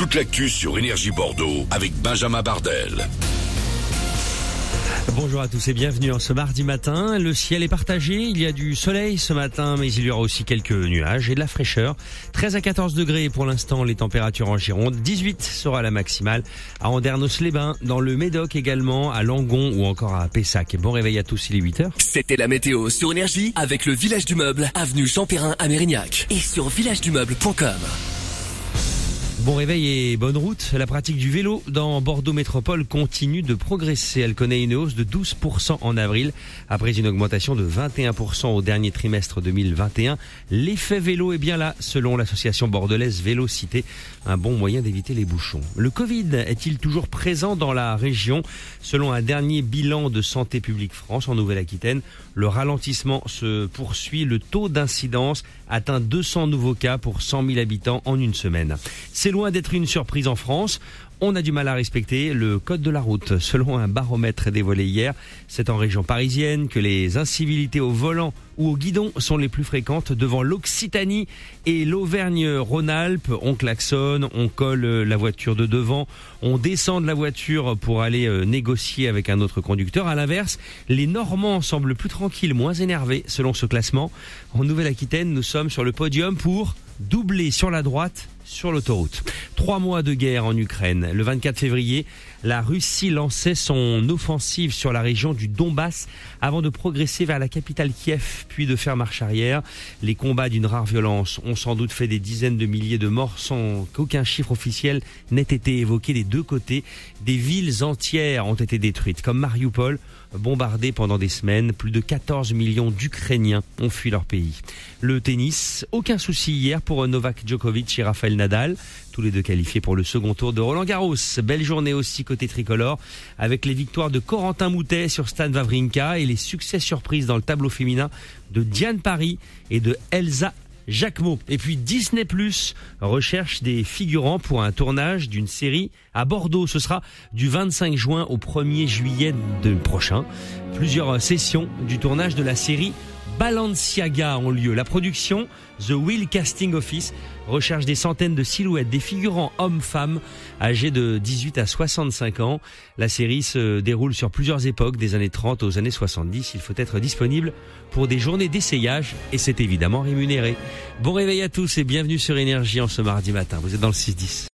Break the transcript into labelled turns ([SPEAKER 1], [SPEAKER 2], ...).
[SPEAKER 1] toute l'actu sur Énergie Bordeaux avec Benjamin Bardel.
[SPEAKER 2] Bonjour à tous et bienvenue en ce mardi matin. Le ciel est partagé, il y a du soleil ce matin, mais il y aura aussi quelques nuages et de la fraîcheur. 13 à 14 degrés pour l'instant les températures en Gironde. 18 sera la maximale à Andernos-les-Bains, dans le Médoc également, à Langon ou encore à Pessac. Bon réveil à tous, il est 8 heures.
[SPEAKER 3] C'était la météo sur Énergie avec le Village du Meuble, avenue Jean Perrin à Mérignac et sur villagedumeuble.com.
[SPEAKER 2] Bon réveil et bonne route. La pratique du vélo dans Bordeaux Métropole continue de progresser. Elle connaît une hausse de 12% en avril après une augmentation de 21% au dernier trimestre 2021. L'effet vélo est bien là selon l'association bordelaise Vélocité, un bon moyen d'éviter les bouchons. Le Covid est-il toujours présent dans la région? Selon un dernier bilan de Santé publique France en Nouvelle-Aquitaine, le ralentissement se poursuit. Le taux d'incidence atteint 200 nouveaux cas pour 100 000 habitants en une semaine. Loin d'être une surprise en France. On a du mal à respecter le code de la route. Selon un baromètre dévoilé hier, c'est en région parisienne que les incivilités au volant ou au guidon sont les plus fréquentes devant l'Occitanie et l'Auvergne-Rhône-Alpes. On klaxonne, on colle la voiture de devant, on descend de la voiture pour aller euh, négocier avec un autre conducteur. À l'inverse, les Normands semblent plus tranquilles, moins énervés selon ce classement. En Nouvelle-Aquitaine, nous sommes sur le podium pour doubler sur la droite sur l'autoroute. Trois mois de guerre en Ukraine. Le 24 février, la Russie lançait son offensive sur la région du Donbass avant de progresser vers la capitale Kiev, puis de faire marche arrière. Les combats d'une rare violence ont sans doute fait des dizaines de milliers de morts sans qu'aucun chiffre officiel n'ait été évoqué des deux côtés. Des villes entières ont été détruites, comme Mariupol, bombardée pendant des semaines. Plus de 14 millions d'Ukrainiens ont fui leur pays. Le tennis, aucun souci hier pour Novak Djokovic et Rafael Nadal, tous les deux qualifiés pour le second tour de Roland Garros. Belle journée aussi côté tricolore, avec les victoires de Corentin Moutet sur Stan Wawrinka et les succès surprises dans le tableau féminin de Diane Paris et de Elsa Jacquemot. Et puis Disney Plus recherche des figurants pour un tournage d'une série à Bordeaux. Ce sera du 25 juin au 1er juillet prochain. Plusieurs sessions du tournage de la série Balenciaga ont lieu. La production, The Wheel Casting Office, recherche des centaines de silhouettes, des figurants hommes-femmes âgés de 18 à 65 ans. La série se déroule sur plusieurs époques, des années 30 aux années 70. Il faut être disponible pour des journées d'essayage et c'est évidemment rémunéré. Bon réveil à tous et bienvenue sur Énergie en ce mardi matin. Vous êtes dans le 6-10.